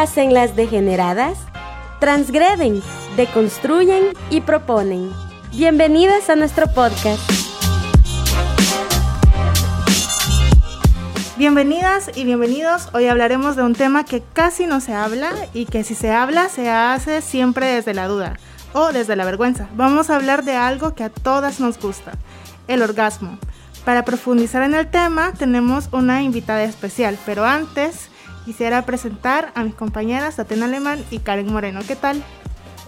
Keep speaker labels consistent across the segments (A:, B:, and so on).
A: hacen las degeneradas? Transgreden, deconstruyen y proponen. Bienvenidas a nuestro podcast.
B: Bienvenidas y bienvenidos. Hoy hablaremos de un tema que casi no se habla y que si se habla se hace siempre desde la duda o desde la vergüenza. Vamos a hablar de algo que a todas nos gusta, el orgasmo. Para profundizar en el tema tenemos una invitada especial, pero antes quisiera presentar a mis compañeras Tatiana Alemán y Karen Moreno. ¿Qué tal?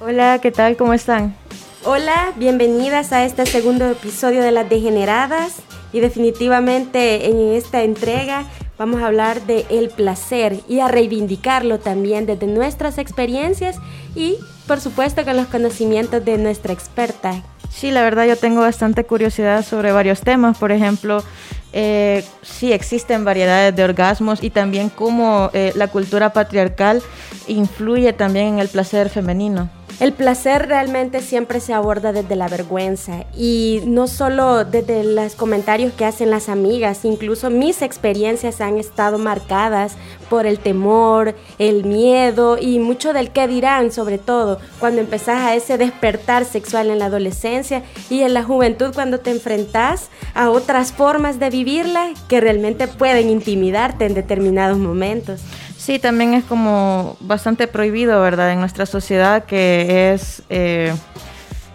C: Hola, ¿qué tal? ¿Cómo están?
A: Hola, bienvenidas a este segundo episodio de Las Degeneradas y definitivamente en esta entrega vamos a hablar de el placer y a reivindicarlo también desde nuestras experiencias y por supuesto con los conocimientos de nuestra experta.
C: Sí, la verdad yo tengo bastante curiosidad sobre varios temas, por ejemplo, eh, sí existen variedades de orgasmos y también cómo eh, la cultura patriarcal influye también en el placer femenino.
A: El placer realmente siempre se aborda desde la vergüenza y no solo desde los comentarios que hacen las amigas, incluso mis experiencias han estado marcadas por el temor, el miedo y mucho del qué dirán, sobre todo cuando empezás a ese despertar sexual en la adolescencia y en la juventud cuando te enfrentas a otras formas de vivirla que realmente pueden intimidarte en determinados momentos.
C: Sí, también es como bastante prohibido, ¿verdad? En nuestra sociedad que es, eh,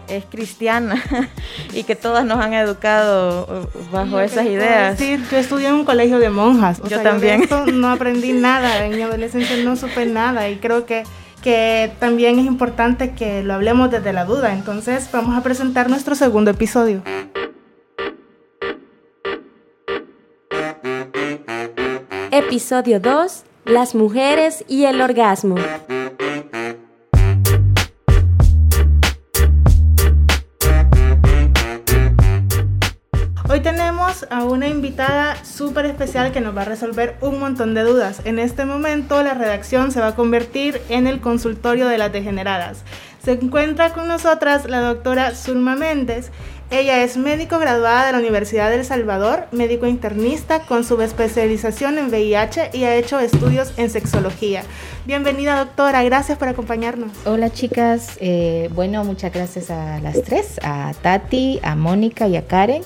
C: es cristiana y que todas nos han educado bajo esas ideas.
B: Sí, yo estudié en un colegio de monjas.
C: yo también.
B: no aprendí nada, en mi adolescencia no supe nada y creo que que también es importante que lo hablemos desde la duda. Entonces vamos a presentar nuestro segundo episodio.
A: Episodio 2 las mujeres y el orgasmo.
B: Hoy tenemos a una invitada súper especial que nos va a resolver un montón de dudas. En este momento la redacción se va a convertir en el consultorio de las degeneradas. Se encuentra con nosotras la doctora Zulma Méndez. Ella es médico graduada de la Universidad de El Salvador, médico internista con subespecialización en VIH y ha hecho estudios en sexología. Bienvenida doctora, gracias por acompañarnos.
D: Hola chicas, eh, bueno, muchas gracias a las tres, a Tati, a Mónica y a Karen.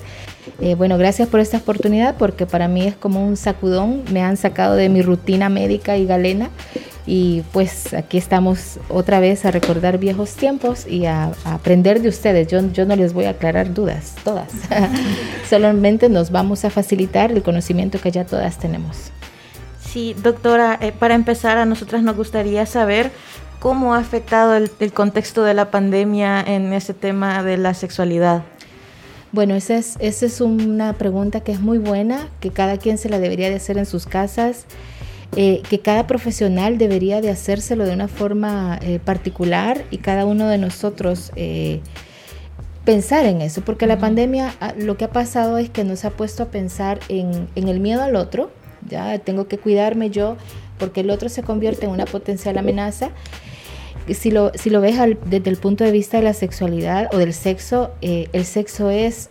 D: Eh, bueno, gracias por esta oportunidad porque para mí es como un sacudón, me han sacado de mi rutina médica y galena y pues aquí estamos otra vez a recordar viejos tiempos y a, aprender de ustedes. Yo, yo no les voy a aclarar dudas, todas. Solamente nos vamos a facilitar el conocimiento que ya todas tenemos.
C: Sí, doctora, eh, para empezar a nosotras nos gustaría saber cómo ha afectado el, contexto de la pandemia en ese tema de la sexualidad.
D: Bueno, esa es, esa es una pregunta que es muy buena, que cada quien se la debería de hacer en sus casas. Eh, que cada profesional debería de hacérselo de una forma eh, particular y cada uno de nosotros eh, pensar en eso, porque la pandemia ah, lo que ha pasado es que nos ha puesto a pensar en, el miedo al otro, ya tengo que cuidarme yo porque el otro se convierte en una potencial amenaza. Si lo, si lo ves desde el punto de vista de la sexualidad o del sexo, el sexo es,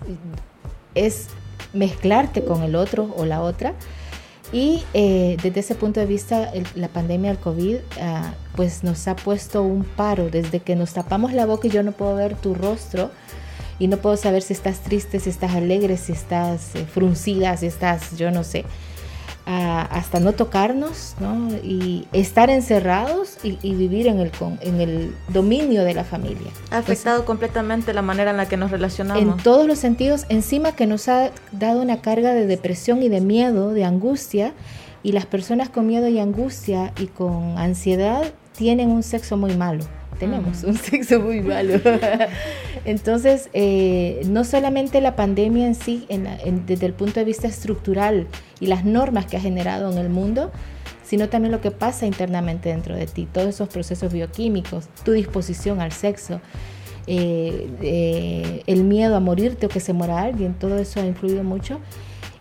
D: es mezclarte con el otro o la otra y eh, desde ese punto de vista, la pandemia del COVID ah, pues nos ha puesto un paro. Desde que nos tapamos la boca y yo no puedo ver tu rostro y no puedo saber si estás triste, si estás alegre, si estás eh, fruncida, si estás, yo no sé hasta no tocarnos y estar encerrados y, vivir en el, en el dominio de la familia.
C: Ha afectado completamente la manera en la que nos relacionamos.
D: En todos los sentidos, encima que nos ha dado una carga de depresión y de miedo, de angustia, y las personas con miedo y angustia y con ansiedad tienen un sexo muy malo tenemos un sexo muy malo. Entonces, eh, no solamente la pandemia en sí, desde el punto de vista estructural y las normas que ha generado en el mundo, sino también lo que pasa internamente dentro de ti, todos esos procesos bioquímicos, tu disposición al sexo, eh, eh, el miedo a morirte o que se muera alguien, todo eso ha influido mucho.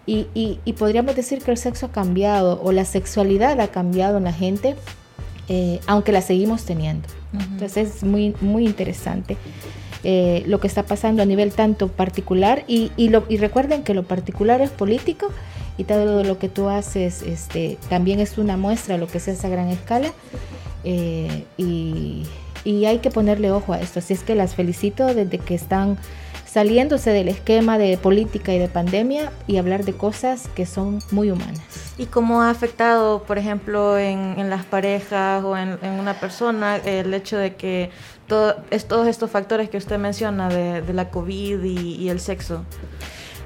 D: Y, y, podríamos decir que el sexo ha cambiado o la sexualidad ha cambiado en la gente, aunque la seguimos teniendo. Entonces es muy, muy interesante. Eh, lo que está pasando a nivel tanto particular y, y, lo, y, recuerden que lo particular es político y todo lo que tú haces este, también es una muestra de lo que es esa gran escala Eh, y, y hay que ponerle ojo a esto. Así es que las felicito desde que están saliéndose del esquema de política y de pandemia y hablar de cosas que son muy humanas.
C: ¿Y cómo ha afectado, por ejemplo, en, las parejas o en, una persona el hecho de que todo, es, todos estos factores que usted menciona de, la COVID y, el sexo?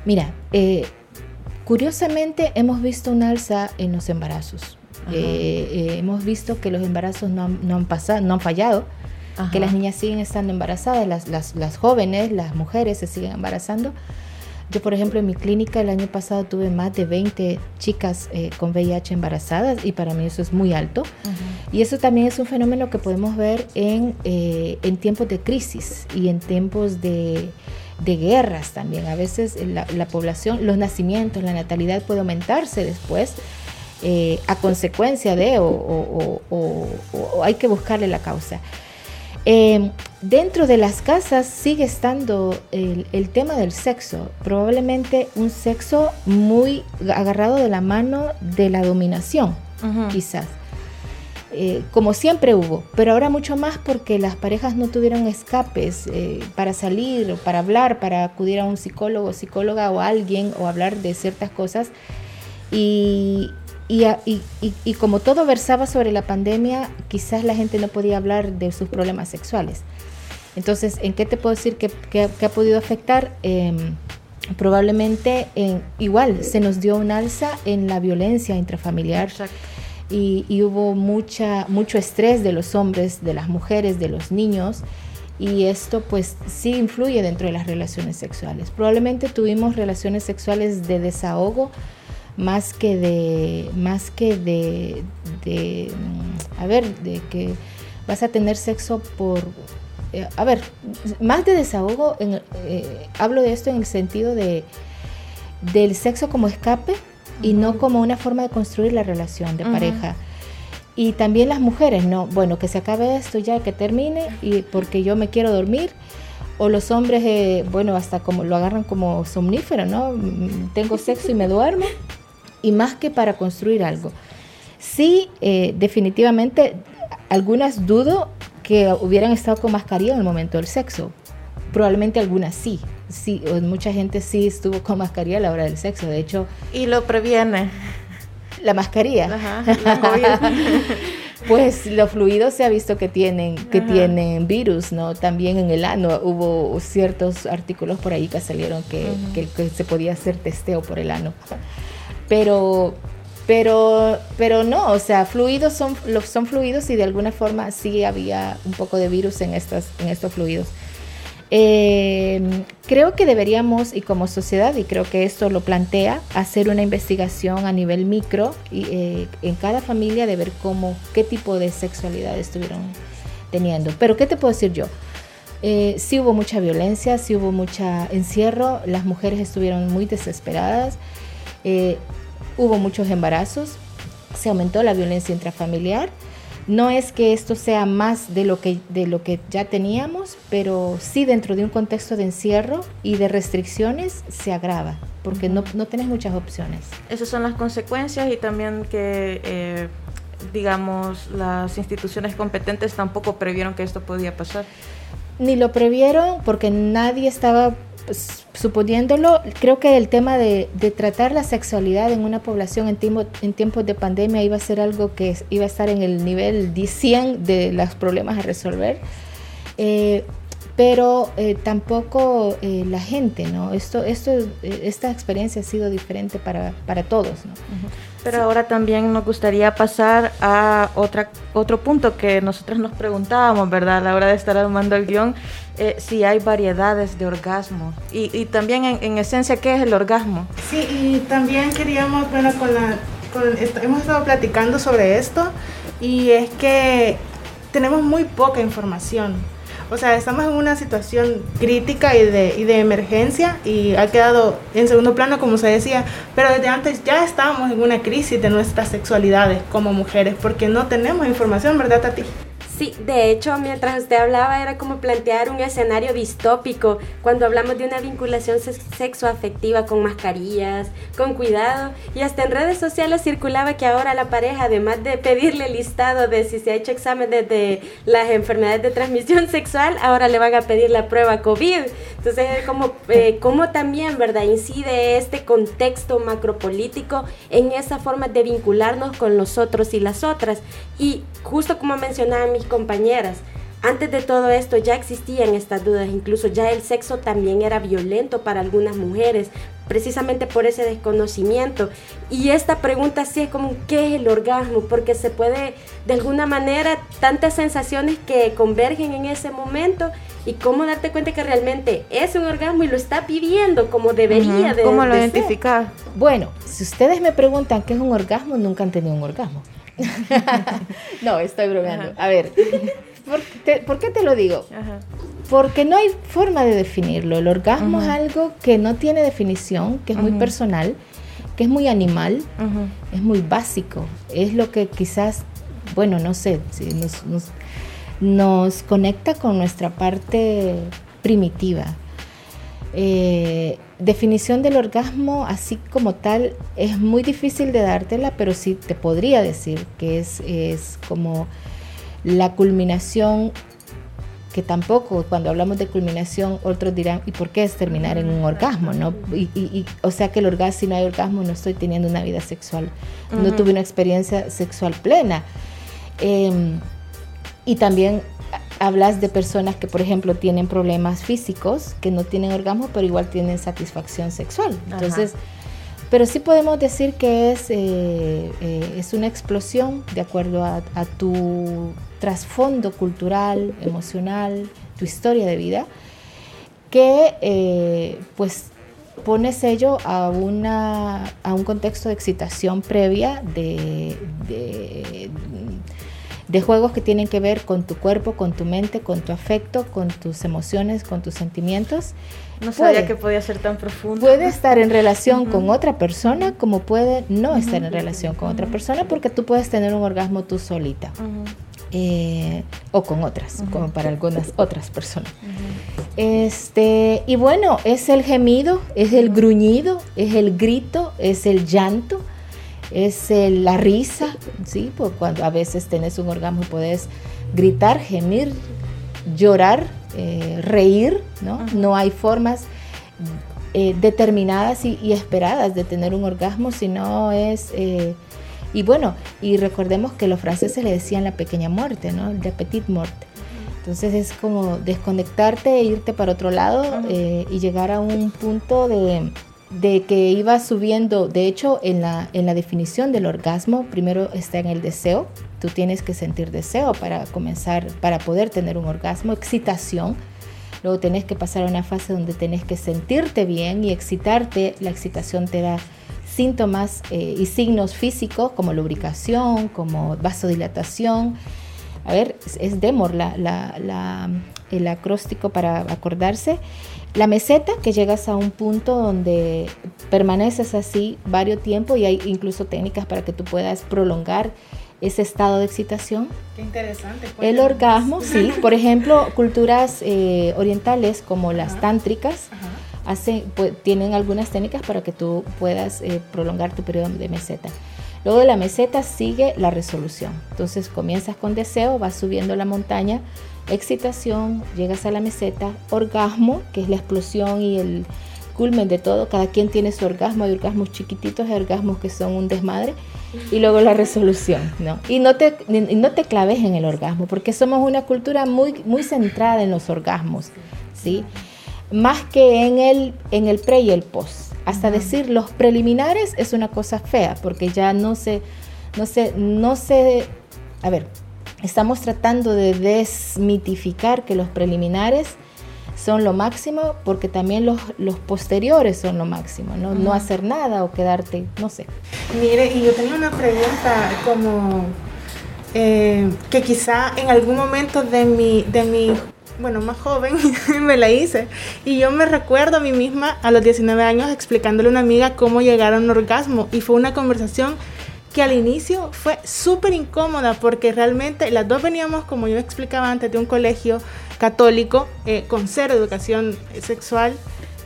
D: Mira, eh, curiosamente hemos visto un alza en los embarazos. Eh, eh, hemos visto que los embarazos no han, no han pasado, no han fallado que las niñas siguen estando embarazadas, las, las, las, jóvenes, las mujeres se siguen embarazando. Yo, por ejemplo, en mi clínica el año pasado tuve más de 20 chicas eh, con VIH embarazadas y para mí eso es muy alto. Y eso también es un fenómeno que podemos ver en, eh, en tiempos de crisis y en tiempos de, de guerras también. A veces la, la, población, los nacimientos, la natalidad puede aumentarse después eh, a consecuencia de o, o, o, o, hay que buscarle la causa. Eh, dentro de las casas sigue estando el, tema del sexo, probablemente un sexo muy agarrado de la mano de la dominación, quizás. Eh, como siempre hubo, pero ahora mucho más porque las parejas no tuvieron escapes eh, para salir, para hablar, para acudir a un psicólogo, psicóloga o alguien o hablar de ciertas cosas. Y, y, como todo versaba sobre la pandemia, quizás la gente no podía hablar de sus problemas sexuales. Entonces, ¿en qué te puedo decir que, ha podido afectar? Em, probablemente igual se nos dio un alza en la violencia intrafamiliar y, y, hubo mucha, mucho estrés de los hombres, de las mujeres, de los niños y esto pues sí influye dentro de las relaciones sexuales. Probablemente tuvimos relaciones sexuales de desahogo más que de, más que de, mm, a ver, de que vas a tener sexo por, eh, a ver, más de desahogo, en, eh, hablo de esto en el sentido de, del sexo como escape y no como una forma de construir la relación de pareja. Y también las mujeres, no, bueno, que se acabe esto ya, que termine, y porque yo me quiero dormir. O los hombres, eh, bueno, hasta como lo agarran como somnífero, ¿no? Mm, tengo sexo y me duermo y más que para construir algo. Sí, eh, definitivamente, algunas dudo que hubieran estado con mascarilla en el momento del sexo. Probablemente algunas sí. Sí, mucha gente sí estuvo con mascarilla a la hora del sexo. De hecho.
C: Y lo previene.
D: La mascarilla. pues los fluidos se ha visto que tienen, que tienen virus, ¿no? También en el ano hubo ciertos artículos por ahí que salieron que, que se podía hacer testeo por el ano pero pero pero no, o sea, fluidos son son fluidos y de alguna forma sí había un poco de virus en estas en estos fluidos. Em, creo que deberíamos, y como sociedad, y creo que esto lo plantea, hacer una investigación a nivel micro y, eh, en cada familia de ver cómo, qué tipo de sexualidad estuvieron teniendo. Pero, ¿qué te puedo decir yo? Eh, sí hubo mucha violencia, sí hubo mucha encierro, las mujeres estuvieron muy desesperadas. Eh, hubo muchos embarazos, se aumentó la violencia intrafamiliar. No es que esto sea más de lo que, de lo que ya teníamos, pero sí dentro de un contexto de encierro y de restricciones se agrava, porque no, no tenés muchas opciones.
C: Esas son las consecuencias y también que, eh, digamos, las instituciones competentes tampoco previeron que esto podía pasar.
D: Ni lo previeron porque nadie estaba suponiéndolo, creo que el tema de, tratar la sexualidad en una población en, en tiempos de pandemia iba a ser algo que iba a estar en el nivel 100 de los problemas a resolver. Eh, pero eh, tampoco eh, la gente, ¿no? Esto, esto, esta experiencia ha sido diferente para, para todos, ¿no?
C: Pero ahora también nos gustaría pasar a otra, otro punto que nosotros nos preguntábamos, ¿verdad? A la hora de estar armando el guion, eh, si hay variedades de orgasmo. Y, y también en, esencia, ¿qué es el orgasmo?
B: Sí, y también queríamos, bueno, con la, hemos estado platicando sobre esto y es que tenemos muy poca información o sea, estamos en una situación crítica y de, y de emergencia y ha quedado en segundo plano, como se decía, pero desde antes ya estábamos en una crisis de nuestras sexualidades como mujeres porque no tenemos información, ¿verdad, Tati?
A: Sí, de hecho, mientras usted hablaba era como plantear un escenario distópico cuando hablamos de una vinculación sexoafectiva con mascarillas, con cuidado y hasta en redes sociales circulaba que ahora la pareja, además de pedirle listado de si se ha hecho exámenes de las enfermedades de transmisión sexual, ahora le van a pedir la prueba COVID. Entonces, como, eh, como también, ¿verdad? Incide este contexto macropolítico en esa forma de vincularnos con los otros y las otras. Y justo como mencionaba mi compañeras. Antes de todo esto ya existían estas dudas, incluso ya el sexo también era violento para algunas mujeres, precisamente por ese desconocimiento. Y esta pregunta sí es como, ¿qué es el orgasmo? Porque se puede, de alguna manera, tantas sensaciones que convergen en ese momento y cómo darte cuenta que realmente es un orgasmo y lo está viviendo como debería de
C: ¿Cómo lo identificar?
D: Bueno, si ustedes me preguntan qué es un orgasmo, nunca han tenido un orgasmo. no, estoy bromeando. A ver, ¿por, qué te lo digo? Porque no hay forma de definirlo. El orgasmo es algo que no tiene definición, que es muy personal, que es muy animal, es muy básico. Es lo que quizás, bueno, no sé, nos, nos conecta con nuestra parte primitiva. Eh, definición del orgasmo así como tal es muy difícil de dártela, pero sí te podría decir que es, es como la culminación que tampoco cuando hablamos de culminación otros dirán, ¿y por qué es terminar en un orgasmo? ¿no? Y, o sea que el orgasmo, si no hay orgasmo, no estoy teniendo una vida sexual, no tuve una experiencia sexual plena. Em, y también hablas de personas que, por ejemplo, tienen problemas físicos, que no tienen orgasmo, pero igual tienen satisfacción sexual. Entonces, pero sí podemos decir que es, eh, eh, es una explosión de acuerdo a, tu trasfondo cultural, emocional, tu historia de vida, que eh, pues pone sello a, una, a un contexto de excitación previa de de juegos que tienen que ver con tu cuerpo, con tu mente, con tu afecto, con tus emociones, con tus sentimientos.
C: No sabía que podía ser tan profundo.
D: Puede estar en relación con otra persona como puede no estar en relación con otra persona porque tú puedes tener un orgasmo tú solita. Eh, o con otras, como para algunas otras personas. Este, y bueno, es el gemido, es el gruñido, es el grito, es el llanto, es la risa, ¿sí? Pues cuando a veces tenés un orgasmo puedes gritar, gemir, llorar, eh, reír, ¿no? No hay formas eh, determinadas y, esperadas de tener un orgasmo, sino es... Eh, y bueno, y recordemos que los franceses le decían la pequeña muerte, ¿no? La petite muerte. Entonces es como desconectarte e irte para otro lado y llegar a un punto de, de que iba subiendo, de hecho en la, en la definición del orgasmo, primero está en el deseo, tú tienes que sentir deseo para comenzar, para poder tener un orgasmo, excitación, luego tenés que pasar a una fase donde tenés que sentirte bien y excitarte, la excitación te da síntomas eh, y signos físicos como lubricación, como vasodilatación, a ver, es Demor la, la, el acróstico para acordarse, la meseta, que llegas a un punto donde permaneces así varios tiempos y hay incluso técnicas para que tú puedas prolongar ese estado de excitación.
B: Qué interesante.
D: El orgasmo, sí. Por ejemplo, culturas eh, orientales como las tántricas hacen, pues, tienen algunas técnicas para que tú puedas eh, prolongar tu periodo de meseta. Luego de la meseta sigue la resolución. Entonces comienzas con deseo, vas subiendo la montaña excitación, llegas a la meseta, orgasmo, que es la explosión y el culmen de todo, cada quien tiene su orgasmo, hay orgasmos chiquititos, hay orgasmos que son un desmadre, y luego la resolución, ¿no? Y no te, no te claves en el orgasmo, porque somos una cultura muy, muy centrada en los orgasmos, ¿sí? Más que en el, en el pre y el post. Hasta decir los preliminares es una cosa fea, porque ya no se, no se, no se, a ver, Estamos tratando de desmitificar que los preliminares son lo máximo porque también los, los posteriores son lo máximo, ¿no? no hacer nada o quedarte, no sé.
B: Mire, y yo tenía una pregunta como eh, que quizá en algún momento de mi, de mi, bueno, más joven me la hice. Y yo me recuerdo a mí misma a los 19 años explicándole a una amiga cómo llegar a un orgasmo. Y fue una conversación que al inicio fue súper incómoda porque realmente las dos veníamos, como yo explicaba antes, de un colegio católico eh, con cero educación sexual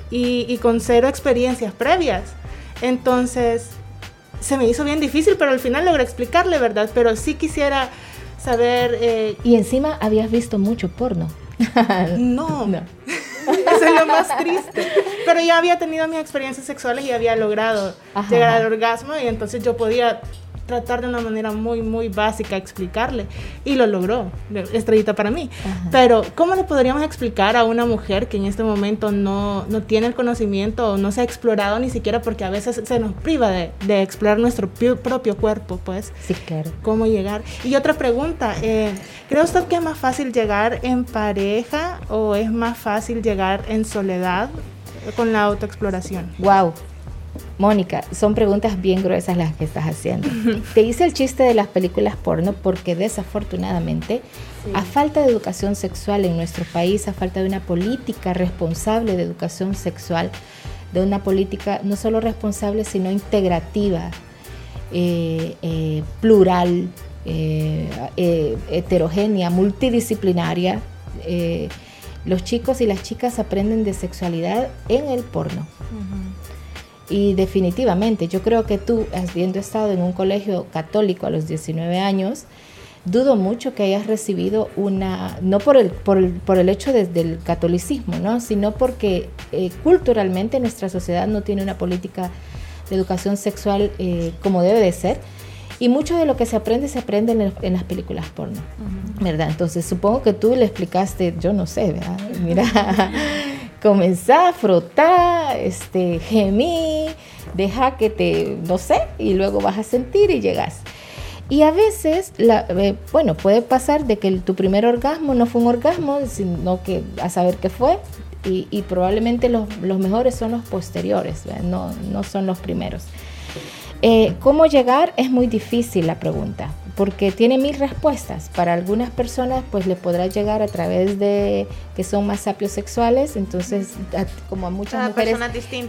B: y, con cero experiencias previas. Entonces, se me hizo bien difícil, pero al final logré explicarle, ¿verdad? Pero sí quisiera saber...
D: Eh, y encima habías visto mucho porno.
B: no. no. Eso es lo más triste. Pero ya había tenido mis experiencias sexuales y había logrado llegar al orgasmo y entonces yo podía tratar de una manera muy, muy básica explicarle. Y lo logró, estrellita para mí. Pero, ¿cómo le podríamos explicar a una mujer que en este momento no, no, tiene el conocimiento o no se ha explorado ni siquiera porque a veces se nos priva de, de explorar nuestro propio cuerpo, pues?
D: Sí, claro.
B: ¿Cómo llegar? Y otra pregunta, eh, ¿cree usted que es más fácil llegar en pareja o es más fácil llegar en soledad con la autoexploración?
D: Wow, Mónica, son preguntas bien gruesas las que estás haciendo. Te hice el chiste de las películas porno porque desafortunadamente, a falta de educación sexual en nuestro país, a falta de una política responsable de educación sexual, de una política no solo responsable, sino integrativa, eh, eh, plural, eh, heterogénea, multidisciplinaria, los chicos y las chicas aprenden de sexualidad en el porno. Y definitivamente, yo creo que tú, habiendo estado en un colegio católico a los 19 años, dudo mucho que hayas recibido una, no por el, por el, por el hecho del catolicismo, ¿no? sino porque eh, culturalmente nuestra sociedad no tiene una política de educación sexual eh, como debe de ser. Y mucho de lo que se aprende se aprende en, las películas porno, ¿verdad? Entonces supongo que tú le explicaste, yo no sé, ¿verdad? Mira, comenzá a frotar, este, gemí, deja que te, no sé, y luego vas a sentir y llegas. Y a veces, la, eh, bueno, puede pasar de que tu primer orgasmo no fue un orgasmo, sino que a saber qué fue, y, probablemente los, los, mejores son los posteriores, no, no son los primeros. Eh, ¿Cómo llegar? Es muy difícil la pregunta, porque tiene mil respuestas. Para algunas personas, pues le podrá llegar a través de que son más sapios sexuales, entonces, como a muchas mujeres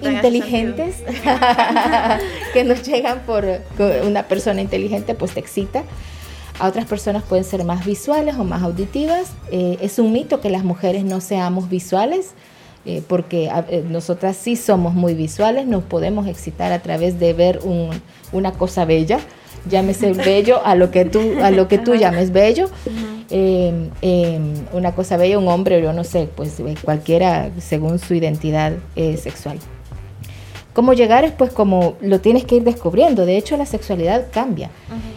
D: inteligentes que nos llegan por una persona inteligente, pues te excita. A otras personas pueden ser más visuales o más auditivas. Eh, es un mito que las mujeres no seamos visuales. Eh, porque eh, nosotras sí somos muy visuales, nos podemos excitar a través de ver una cosa bella, llámese bello a lo que tú, a lo que tú llames bello, em, em, una cosa bella, un hombre, yo no sé, pues eh, cualquiera según su identidad sexual. ¿Cómo llegar? Es pues como lo tienes que ir descubriendo. De hecho, la sexualidad cambia.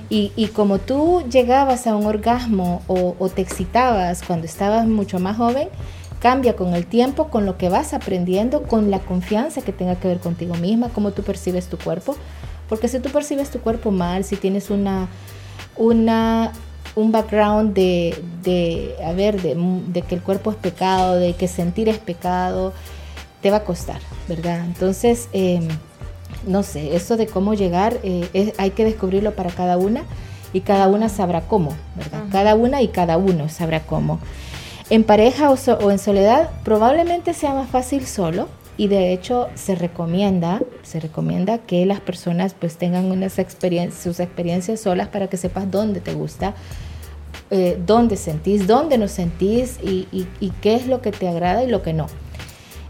D: y, y, como tú llegabas a un orgasmo o, o, te excitabas cuando estabas mucho más joven, cambia con el tiempo, con lo que vas aprendiendo, con la confianza que tenga que ver contigo misma, cómo tú percibes tu cuerpo. Porque si tú percibes tu cuerpo mal, si tienes una, una, un background de, de a ver, de, que el cuerpo es pecado, de que sentir es pecado, te va a costar, ¿verdad? Entonces, em, no sé, eso de cómo llegar, eh, hay que descubrirlo para cada una y cada una sabrá cómo, ¿verdad? Cada una y cada uno sabrá cómo. En pareja o, en soledad probablemente sea más fácil solo y de hecho se recomienda, se recomienda que las personas pues tengan unas sus experiencias solas para que sepas dónde te gusta, eh, dónde sentís, dónde no sentís y, qué es lo que te agrada y lo que no.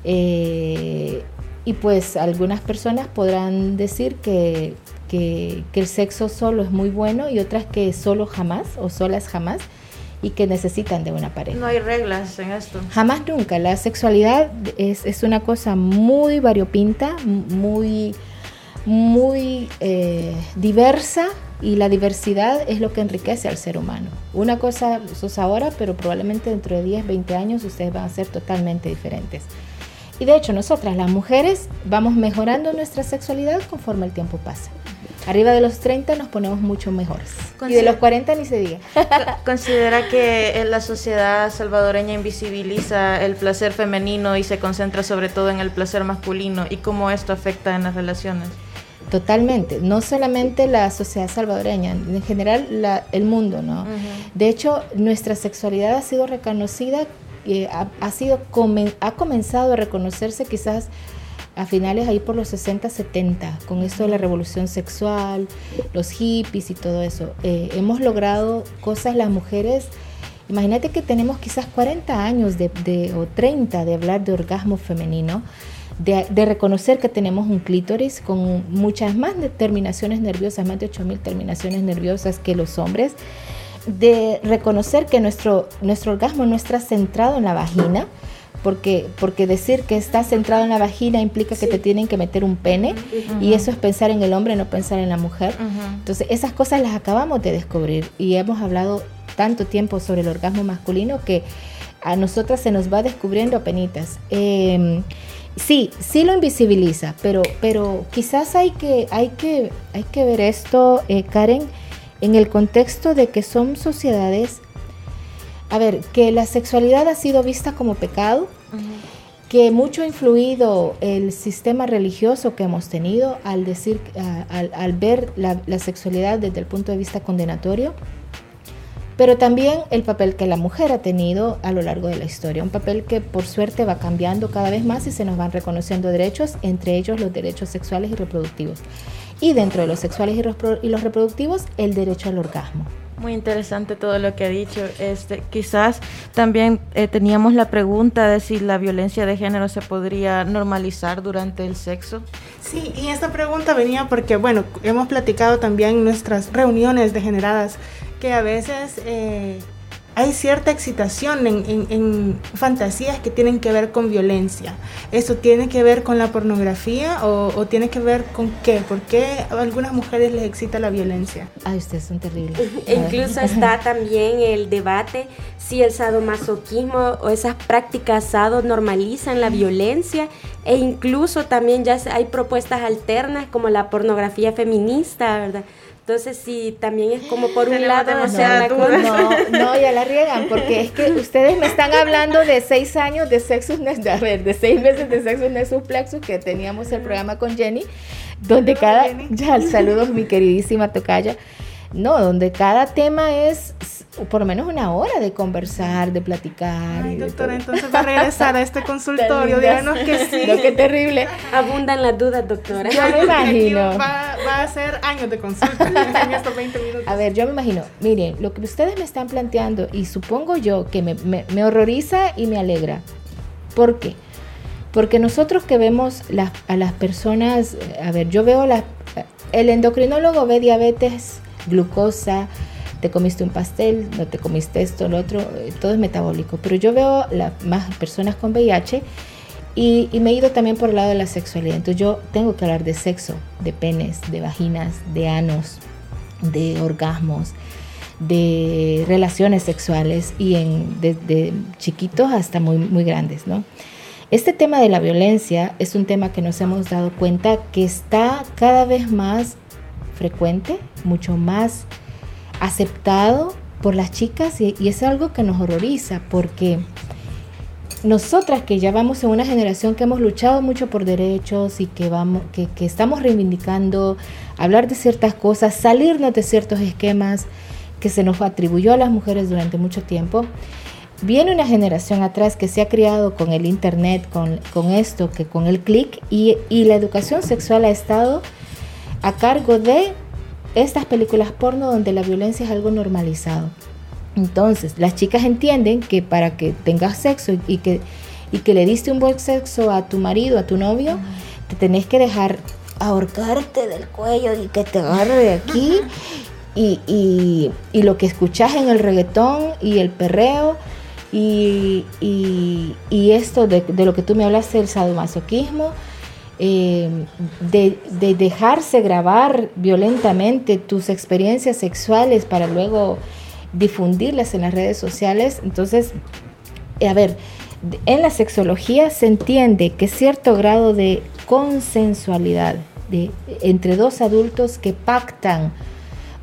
D: Eh, y pues algunas personas podrán decir que, que el sexo solo es muy bueno y otras que solo jamás o solas jamás y que necesitan de una pareja.
C: No hay reglas en esto.
D: Jamás nunca. La sexualidad es, es una cosa muy variopinta, muy, muy eh, diversa y la diversidad es lo que enriquece al ser humano. Una cosa sos ahora, pero probablemente dentro de 10, 20 años ustedes van a ser totalmente diferentes. Y de hecho nosotras las mujeres vamos mejorando nuestra sexualidad conforme el tiempo pasa. Arriba de los 30 nos ponemos mucho mejores. y de los 40 ni se diga.
C: ¿Considera que la sociedad salvadoreña invisibiliza el placer femenino y se concentra sobre todo en el placer masculino y cómo esto afecta en las relaciones?
D: Totalmente, no solamente la sociedad salvadoreña, en general el mundo, ¿no? De hecho, nuestra sexualidad ha sido reconocida, eh, ha, sido, ha comenzado a reconocerse quizás a finales ahí por los 60, 70, con esto de la revolución sexual, los hippies y todo eso. Eh, hemos logrado cosas las mujeres, imagínate que tenemos quizás 40 años de, o 30 de hablar de orgasmo femenino. De, reconocer que tenemos un clítoris con muchas más terminaciones nerviosas, más de 8.000 terminaciones nerviosas que los hombres, de reconocer que nuestro, nuestro orgasmo no está centrado en la vagina, porque, porque decir que está centrado en la vagina implica que te tienen que meter un pene y eso es pensar en el hombre, no pensar en la mujer. Entonces esas cosas las acabamos de descubrir y hemos hablado tanto tiempo sobre el orgasmo masculino que a nosotras se nos va descubriendo a penitas. Em, sí, sí lo invisibiliza, pero, pero quizás hay que, hay que, hay que ver esto, eh, Karen, en el contexto de que son sociedades, a ver, que la sexualidad ha sido vista como pecado, que mucho ha influido el sistema religioso que hemos tenido al decir, al, ver la, sexualidad desde el punto de vista condenatorio, pero también el papel que la mujer ha tenido a lo largo de la historia, un papel que por suerte va cambiando cada vez más y se nos van reconociendo derechos, entre ellos los derechos sexuales y reproductivos y dentro de los sexuales y los reproductivos el derecho al orgasmo.
C: Muy interesante todo lo que ha dicho. Este, quizás también eh, teníamos la pregunta de si la violencia de género se podría normalizar durante el sexo.
B: Sí, y esta pregunta venía porque, bueno, hemos platicado también en nuestras reuniones degeneradas que a veces eh, hay cierta excitación en, fantasías que tienen que ver con violencia. ¿Eso tiene que ver con la pornografía o, tiene que ver con qué? ¿Por qué a algunas mujeres les excita la violencia?
D: Ay, ustedes son terribles.
A: Incluso está también el debate si el sadomasoquismo o esas prácticas sado normalizan la violencia e incluso también ya hay propuestas alternas como la pornografía feminista, ¿verdad? Entonces, sí, también es como por un lado
D: la No, no, ya la riegan, porque es que ustedes me están hablando de seis años de sexo, a ver, de seis meses de sexo Nexus Plexus, que teníamos el programa con Jenny, donde cada, ya, saludos mi queridísima Tocaya, no, donde cada tema es por lo menos una hora de conversar, de platicar.
B: Ay, doctora, entonces va a regresar a este consultorio, díganos que sí.
D: No, qué terrible.
A: Abundan las dudas, doctora.
D: Yo me imagino.
B: Va, va, a ser años de consulta en estos 20 minutos.
D: A ver, yo me imagino, miren, lo que ustedes me están planteando, y supongo yo que me, me, me horroriza y me alegra. ¿Por qué? Porque nosotros que vemos a las personas, a ver, yo veo la, el endocrinólogo ve diabetes, glucosa, te comiste un pastel, no te comiste esto, lo otro, eh, todo es metabólico. Pero yo veo la, más personas con VIH y, me he ido también por el lado de la sexualidad. Entonces yo tengo que hablar de sexo, de penes, de vaginas, de anos, de orgasmos, de relaciones sexuales y en, desde chiquitos hasta muy, muy grandes, ¿no? Este tema de la violencia es un tema que nos hemos dado cuenta que está cada vez más frecuente, mucho más aceptado por las chicas y, es algo que nos horroriza porque nosotras que ya vamos en una generación que hemos luchado mucho por derechos y que vamos que, que, estamos reivindicando hablar de ciertas cosas salirnos de ciertos esquemas que se nos atribuyó a las mujeres durante mucho tiempo viene una generación atrás que se ha criado con el internet con, con esto que con el clic y, y la educación sexual ha estado a cargo de estas películas porno donde la violencia es algo normalizado. Entonces, las chicas entienden que para que tengas sexo y que, y que le diste un buen sexo a tu marido, a tu novio, te tenés que dejar ahorcarte del cuello y que te agarre de aquí. Y, lo que escuchas en el reggaetón y el perreo y, esto de, de, lo que tú me hablaste del sadomasoquismo eh, de, dejarse grabar violentamente tus experiencias sexuales para luego difundirlas en las redes sociales. Entonces, eh, a ver, en la sexología se entiende que cierto grado de consensualidad de, entre dos adultos que pactan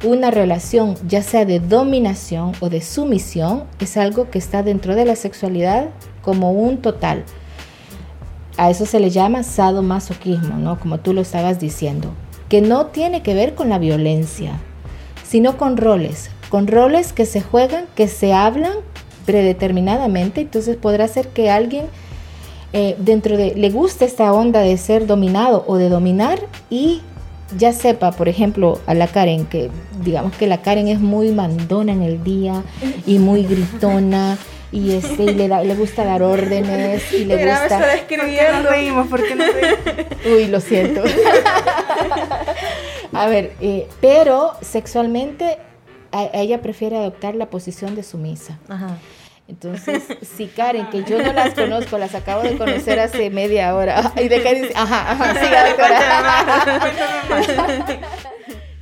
D: una relación, ya sea de dominación o de sumisión, es algo que está dentro de la sexualidad como un total. A eso se le llama sadomasoquismo, ¿no? Como tú lo estabas diciendo, que no tiene que ver con la violencia, sino con roles, con roles que se juegan, que se hablan predeterminadamente, entonces podrá ser que alguien eh, dentro de, le gusta esta onda de ser dominado o de dominar y ya sepa, por ejemplo, a la Karen, que digamos que la Karen es muy mandona en el día y muy gritona y este y le, da, le gusta dar órdenes y le
B: Mira,
D: gusta
B: me está describiendo. no reímos? ¿Por qué no reímos?
D: Uy, lo siento. a ver, eh, pero sexualmente a, a ella prefiere adoptar la posición de sumisa.
C: Ajá.
D: Entonces, si Karen, que yo no las conozco, las acabo de conocer hace media hora. Y de Karen dice, ajá, ajá, siga, doctora.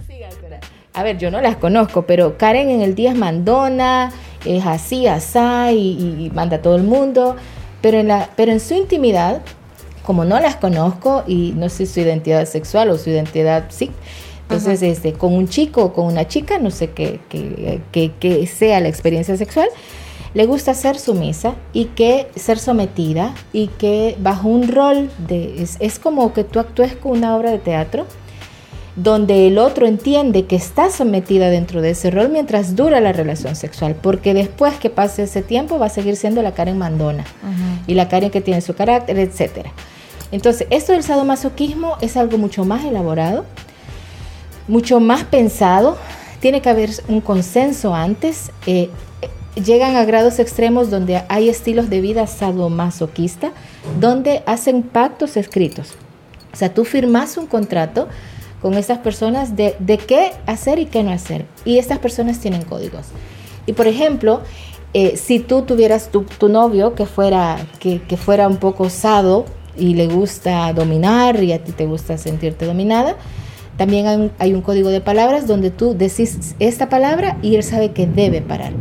D: Siga, doctora. A ver, yo no las conozco, pero Karen en el día es mandona, es así, asá, y, y manda a todo el mundo. Pero en, la, pero en su intimidad, como no las conozco y no sé su identidad sexual o su identidad sí, entonces este, con un chico o con una chica, no sé qué, qué, qué- qué sea la experiencia sexual, le gusta ser sumisa y que ser sometida y que bajo un rol de es, es como que tú actúes con una obra de teatro donde el otro entiende que está sometida dentro de ese rol mientras dura la relación sexual, porque después que pase ese tiempo va a seguir siendo la Karen mandona y la Karen que tiene su carácter, etcétera. Entonces, esto del sadomasoquismo es algo mucho más elaborado, mucho más pensado, tiene que haber un consenso antes. eh, llegan a grados extremos donde hay estilos de vida sadomasoquista, donde hacen pactos escritos. O sea, tú firmas un contrato con estas personas de, de qué hacer y qué no hacer. Y estas personas tienen códigos. Y por ejemplo, eh, si tú tuvieras tu, tu novio que fuera, que, que fuera un poco osado y le gusta dominar y a ti te gusta sentirte dominada, también hay un, hay un código de palabras donde tú decís esta palabra y él sabe que debe parar.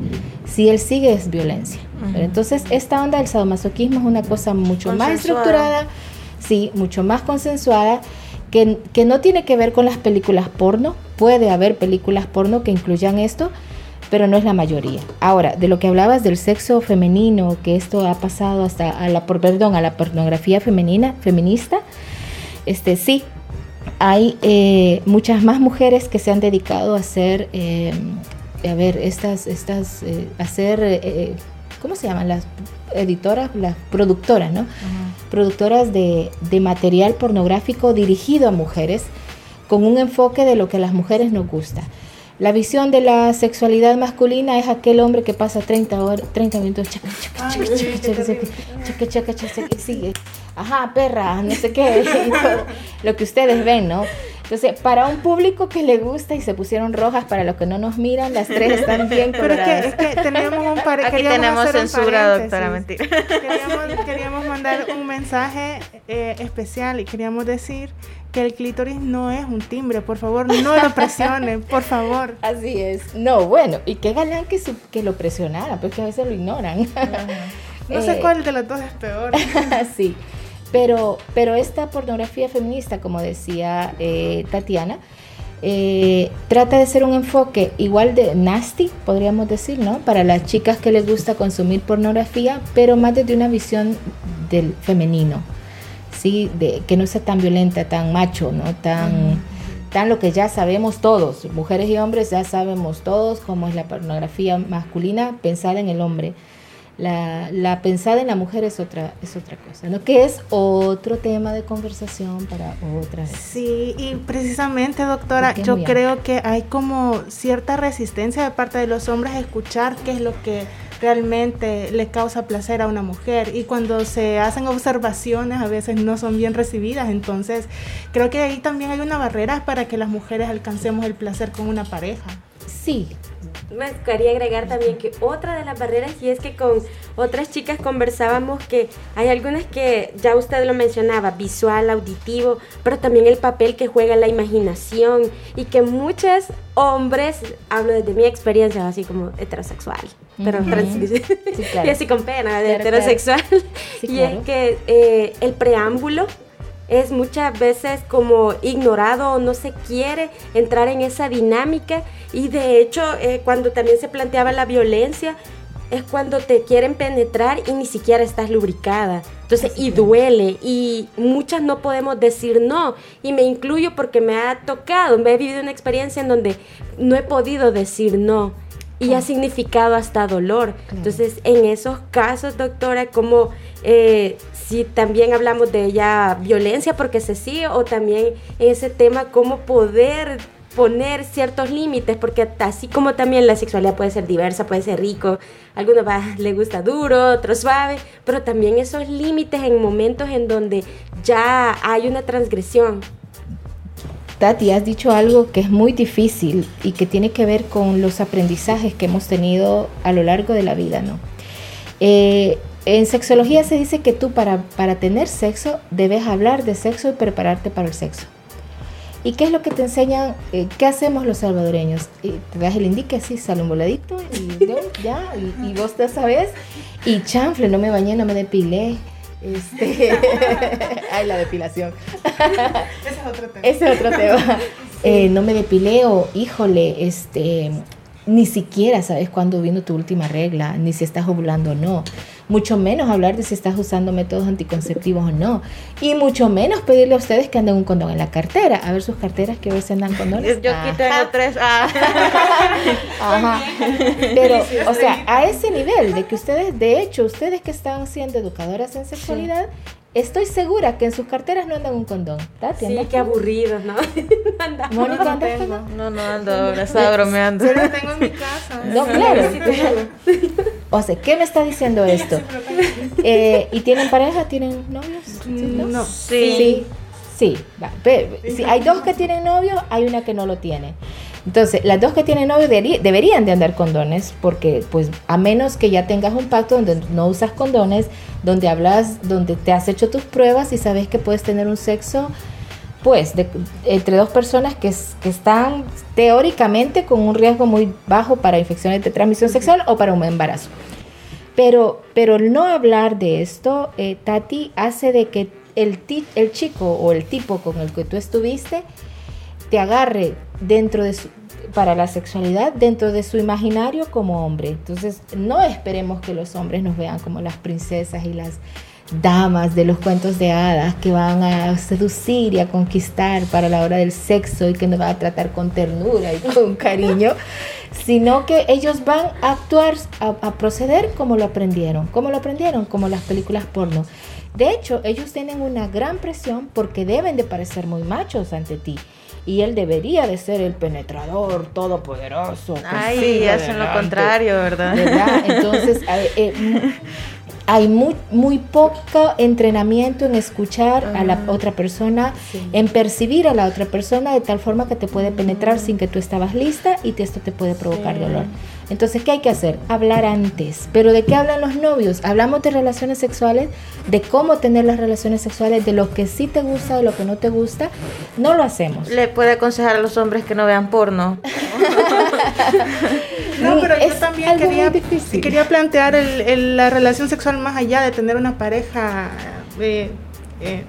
D: Si él sigue es violencia. Pero Entonces, esta onda del sadomasoquismo es una cosa mucho más estructurada, sí, mucho más consensuada, que, no tiene que ver con las películas porno. Puede haber películas porno que incluyan esto, pero no es la mayoría. Ahora, de lo que hablabas del sexo femenino, que esto ha pasado hasta a la, perdón, a la pornografía femenina, feminista, este sí, hay eh, muchas más mujeres que se han dedicado a hacer, eh, a ver, estas, estas, eh, hacer, eh, eh, ¿cómo se llaman? Las editoras, las productoras, ¿no? Productoras de, de material pornográfico dirigido a mujeres con un enfoque de lo que a las mujeres nos gusta. La visión de la sexualidad masculina es aquel hombre que pasa 30, horas, 30 minutos, chaca, chaca, chaca, chaca, chaca, chaca, chaca, chaca, chaca, y sigue. Ajá, perra, no sé qué, lo que ustedes ven, ¿no? Entonces, para un público que le gusta y se pusieron rojas, para los que no nos miran, las tres están bien
B: Pero es que,
D: coloradas.
B: es que teníamos un par
C: Aquí tenemos censura, doctora, mentira.
B: Queríamos, queríamos mandar un mensaje eh, especial y queríamos decir que el clítoris no es un timbre, por favor, no lo presionen, por favor.
D: Así es. No, bueno, y qué galán que, su- que lo presionara, porque a veces lo ignoran.
B: No sé
D: Eh,
B: cuál de las dos es peor.
D: sí, pero, pero esta pornografía feminista, como decía eh, Tatiana, eh, trata de ser un enfoque igual de nasty, podríamos decir, ¿no? Para las chicas que les gusta consumir pornografía, pero más desde una visión del femenino, ¿sí? De, que no sea tan violenta, tan macho, ¿no? Tan, tan lo que ya sabemos todos, mujeres y hombres ya sabemos todos cómo es la pornografía masculina pensada en el hombre. La, la pensada en la mujer es otra, es otra cosa, ¿no? Que es otro tema de conversación para otra vez.
B: Sí, y precisamente, doctora, yo creo que hay como cierta resistencia de parte de los hombres a escuchar qué es lo que realmente le causa placer a una mujer y cuando se hacen observaciones a veces no son bien recibidas, entonces creo que ahí también hay una barrera para que las mujeres alcancemos el placer con una pareja.
D: Sí,
A: Me quería agregar también que otra de las barreras y es que con otras chicas conversábamos que hay algunas que ya usted lo mencionaba, visual, auditivo, pero también el papel que juega la imaginación y que muchos hombres, hablo desde mi experiencia, así como heterosexual, pero
D: Ujú.
A: trans-
D: Sí, claro.
A: y así con pena de
D: Claro, claro.
A: heterosexual,
D: Sí,
A: y
D: claro.
A: es que eh, el preámbulo es muchas veces como ignorado o no se quiere entrar en esa dinámica y de hecho eh, cuando también se planteaba la violencia es cuando te quieren penetrar y ni siquiera estás lubricada. Entonces, y duele, y muchas no podemos decir no, y me incluyo porque me ha tocado, me he vivido una experiencia en donde no he podido decir no. Y ha significado hasta dolor. Entonces, en esos casos, doctora, como eh, si también hablamos de ya violencia porque se sigue, o también en ese tema, cómo poder poner ciertos límites, porque así como también la sexualidad puede ser diversa, puede ser rico, algunos le gusta duro, otros suave, pero también esos límites en momentos en donde ya hay una transgresión.
D: Tati, has dicho algo que es muy difícil y que tiene que ver con los aprendizajes que hemos tenido a lo largo de la vida, ¿no? Eh, en sexología se dice que tú para, para tener sexo debes hablar de sexo y prepararte para el sexo. ¿Y qué es lo que te enseñan? Eh, ¿Qué hacemos los salvadoreños? te das el indique, sí, sale un voladito y ya, y, vos ya sabes. Y chanfle, no me bañé, no me depilé. Este, ay, la depilación. Ese es otro tema. Ese es otro tema. Eh, no me depilé o, híjole, este, ni siquiera sabes cuándo vino tu última regla, ni si estás ovulando o no. Mucho menos hablar de si estás usando métodos anticonceptivos o no. Y mucho menos pedirle a ustedes que anden un condón en la cartera. A ver sus carteras que a veces andan condones.
C: Yo aquí tengo tres. Ah.
D: Ajá. Pero, o sea, a ese nivel de que ustedes, de hecho, ustedes que están siendo educadoras en sexualidad, Estoy segura que en sus carteras no andan un condón.
A: ¿Tati, sí, qué aburridos, ¿no?
C: Mónica, no, no, no ando, ahora estaba bromeando.
B: Yo lo tengo en mi casa.
D: No, claro. o sea, ¿qué me está diciendo esto? Eh, ¿Y tienen pareja? ¿Tienen novios?
B: No.
D: Sí. Sí. Sí, va. si hay dos que tienen novio, hay una que no lo tiene. Entonces, las dos que tienen novio deberían de andar condones, porque pues a menos que ya tengas un pacto donde no usas condones, donde hablas, donde te has hecho tus pruebas y sabes que puedes tener un sexo, pues, entre dos personas que, que están teóricamente con un riesgo muy bajo para infecciones de transmisión sexual o para un embarazo. Pero, pero no hablar de esto, eh, Tati, hace de que el, el chico o el tipo con el que tú estuviste te agarre dentro de su, para la sexualidad dentro de su imaginario como hombre. Entonces, no esperemos que los hombres nos vean como las princesas y las damas de los cuentos de hadas que van a seducir y a conquistar para la hora del sexo y que nos van a tratar con ternura y con cariño, sino que ellos van a actuar, a, a proceder como lo aprendieron, como lo aprendieron, como las películas porno. De hecho, ellos tienen una gran presión porque deben de parecer muy machos ante ti y él debería de ser el penetrador todopoderoso.
C: Ay, hacen lo contrario, ¿verdad?
D: Entonces, eh, hay muy, muy poco entrenamiento en escuchar a la otra persona, en percibir a la otra persona de tal forma que te puede penetrar sin que tú estabas lista y esto te puede provocar dolor. Entonces, ¿qué hay que hacer? Hablar antes. ¿Pero de qué hablan los novios? Hablamos de relaciones sexuales, de cómo tener las relaciones sexuales, de lo que sí te gusta, de lo que no te gusta. No lo hacemos.
C: Le puede aconsejar a los hombres que no vean porno.
B: no, pero yo también quería, quería plantear la relación sexual más allá de tener una pareja. Eh, eh,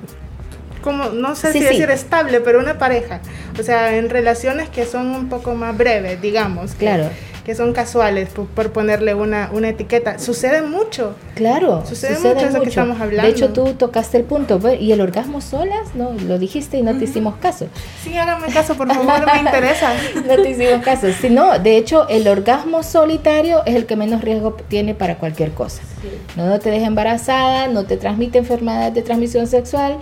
B: como, no sé si decir estable, pero una pareja. O sea, en relaciones que son un poco más breves, digamos.
D: Claro
B: que son casuales, por, ponerle una, una, etiqueta. Sucede mucho.
D: Claro,
B: sucede, mucho eso que estamos hablando.
D: De hecho, tú tocaste el punto. ¿Y el orgasmo solas? No, lo dijiste y no te hicimos caso.
B: Sí, hágame caso, por favor, me interesa.
D: no te hicimos caso. Sí, no, de hecho, el orgasmo solitario es el que menos riesgo tiene para cualquier cosa. No, no te deja embarazada, no te transmite enfermedades de transmisión sexual,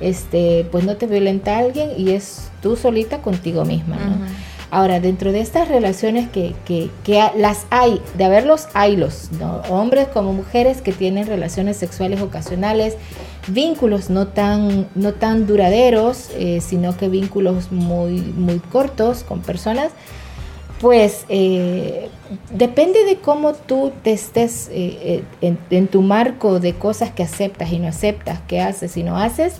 D: este, pues no te violenta a alguien y es tú solita contigo misma, ¿no? Ahora, dentro de estas relaciones que, que, que las hay, de haberlos, haylos, ¿no? hombres como mujeres que tienen relaciones sexuales ocasionales, vínculos no tan, no tan duraderos, eh, sino que vínculos muy, muy cortos con personas, pues eh, depende de cómo tú te estés eh, en, tu marco de cosas que aceptas y no aceptas, que haces y no haces,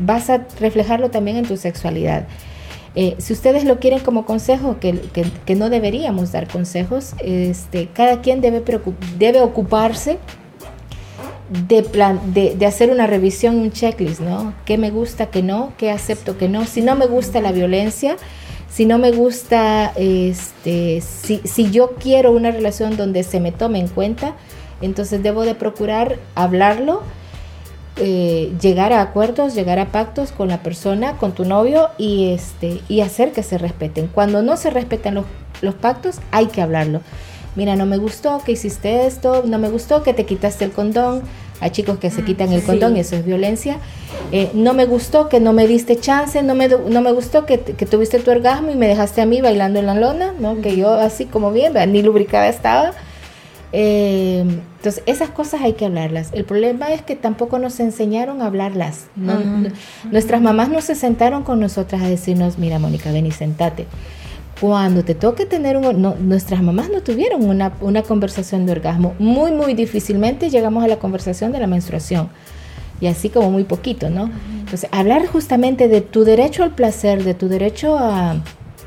D: vas a reflejarlo también en tu sexualidad. Eh, si ustedes lo quieren como consejo, que, que, no deberíamos dar consejos, este, cada quien debe, debe ocuparse de, plan, de, de, hacer una revisión, un checklist, ¿no? ¿Qué me gusta, qué no? ¿Qué acepto, qué no? Si no me gusta la violencia, si no me gusta, este, si, si yo quiero una relación donde se me tome en cuenta, entonces debo de procurar hablarlo eh, llegar a acuerdos, llegar a pactos con la persona, con tu novio y, este, y hacer que se respeten. Cuando no se respetan los, los pactos, hay que hablarlo. Mira, no me gustó que hiciste esto, no me gustó que te quitaste el condón. Hay chicos que se quitan el condón y eso es violencia. Eh, no me gustó que no me diste chance, no me, no me gustó que, que, tuviste tu orgasmo y me dejaste a mí bailando en la lona, ¿no? Que yo así como bien, ni lubricada estaba. Eh, entonces, esas cosas hay que hablarlas. El problema es que tampoco nos enseñaron a hablarlas. Nuestras mamás no se sentaron con nosotras a decirnos, mira, Mónica, ven y sentate. Cuando te toque tener un... nuestras mamás no tuvieron una, una conversación de orgasmo. Muy, muy difícilmente llegamos a la conversación de la menstruación. Y así como muy poquito, ¿no? Entonces, hablar justamente de tu derecho al placer, de tu derecho a,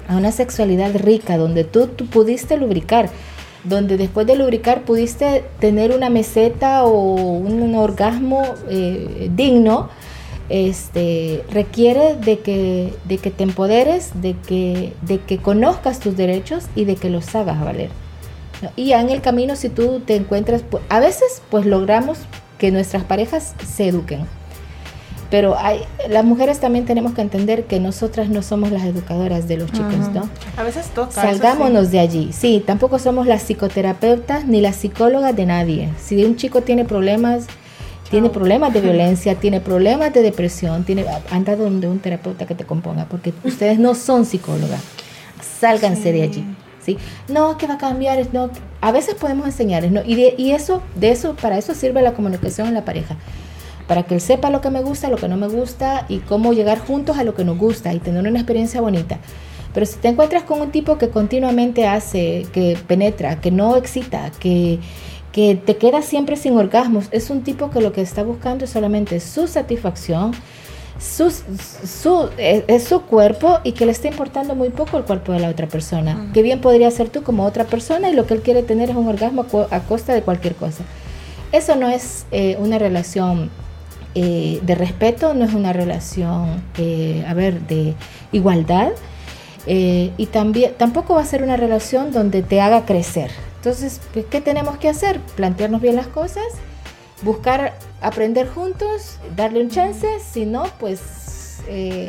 D: a una sexualidad rica, donde tú, tú pudiste lubricar donde después de lubricar pudiste tener una meseta o un, orgasmo eh, digno, este, requiere de que, de que te empoderes, de que, de que conozcas tus derechos y de que los hagas valer. Y en el camino, si tú te encuentras, a veces pues logramos que nuestras parejas se eduquen pero hay, las mujeres también tenemos que entender que nosotras no somos las educadoras de los chicos, ¿no?
B: A veces toca.
D: Salgámonos de allí. Sí, tampoco somos las psicoterapeutas ni las psicólogas de nadie. Si un chico tiene problemas, tiene problemas de violencia, tiene problemas de depresión, tiene, anda donde un terapeuta que te componga, porque ustedes no son psicólogas. Sálganse de allí. ¿sí? No, que va a cambiar, no. A veces podemos enseñarles, ¿no? Y, y eso, de eso, para eso sirve la comunicación en la pareja para que él sepa lo que me gusta, lo que no me gusta y cómo llegar juntos a lo que nos gusta y tener una experiencia bonita. Pero si te encuentras con un tipo que continuamente hace, que penetra, que no excita, que, que te queda siempre sin orgasmos, es un tipo que lo que está buscando es solamente su satisfacción, su, su, es, su cuerpo y que le está importando muy poco el cuerpo de la otra persona. Que bien podría ser tú como otra persona y lo que él quiere tener es un orgasmo a, costa de cualquier cosa. Eso no es eh, una relación eh, de respeto, no es una relación, eh, a ver, de igualdad. Eh, y también tampoco va a ser una relación donde te haga crecer. Entonces, pues, ¿qué tenemos que hacer? Plantearnos bien las cosas, buscar aprender juntos, darle un chance, si no, pues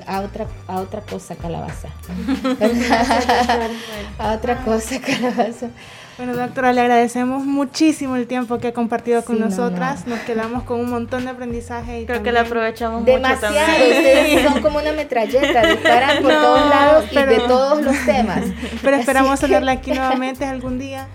D: a, otra, a otra cosa calabaza. a otra cosa calabaza.
B: Bueno, doctora, le agradecemos muchísimo el tiempo que ha compartido con nosotras. Nos quedamos con un montón de aprendizaje. Y
C: Creo que le aprovechamos
D: Demasiado.
C: mucho
D: también. Ustedes son como una metralleta, disparan por todos lados y de todos los temas.
B: Pero esperamos tenerla aquí nuevamente algún día.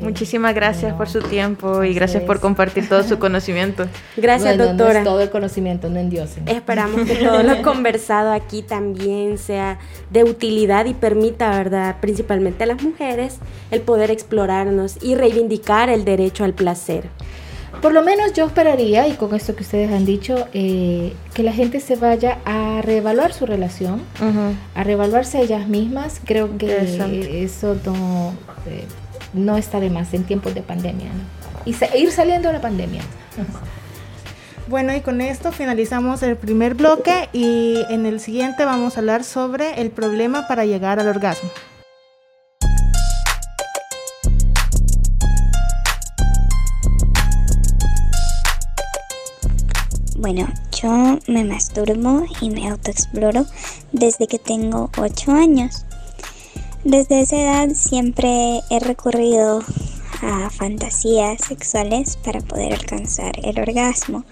C: Muchísimas gracias por su tiempo y gracias por compartir todo su conocimiento.
A: Gracias, doctora.
D: No es todo el conocimiento, no en Dios.
A: Esperamos que todo lo conversado aquí también sea de utilidad y permita, ¿verdad? Principalmente a las mujeres, el poder explorarnos y reivindicar el derecho al placer.
D: Por lo menos yo esperaría, y con esto que ustedes han dicho, eh, que la gente se vaya a reevaluar su relación, a reevaluarse a ellas mismas. Creo que eso no... Eh, no está de más en tiempos de pandemia. Y ir saliendo de la pandemia.
B: Bueno, y con esto finalizamos el primer bloque y en el siguiente vamos a hablar sobre el problema para llegar al orgasmo.
E: Bueno, yo me masturbo y me autoexploro desde que tengo 8 años. Desde esa edad siempre he recurrido a fantasías sexuales para poder alcanzar el orgasmo.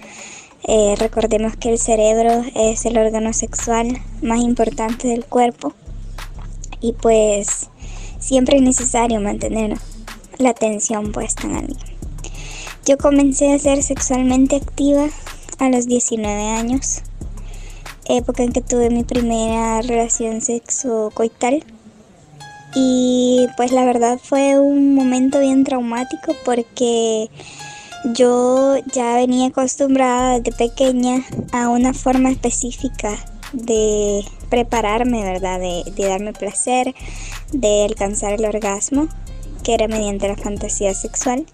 E: Eh, recordemos que el cerebro es el órgano sexual más importante del cuerpo y pues siempre es necesario mantener la atención puesta en alguien. Yo comencé a ser sexualmente activa a los 19 años, época en que tuve mi primera relación sexo coital y pues la verdad fue un momento bien traumático porque yo ya venía acostumbrada desde pequeña a una forma específica de prepararme, ¿verdad? De, darme placer, de alcanzar el orgasmo, que era mediante la fantasía sexual.